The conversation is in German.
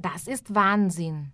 Das ist Wahnsinn.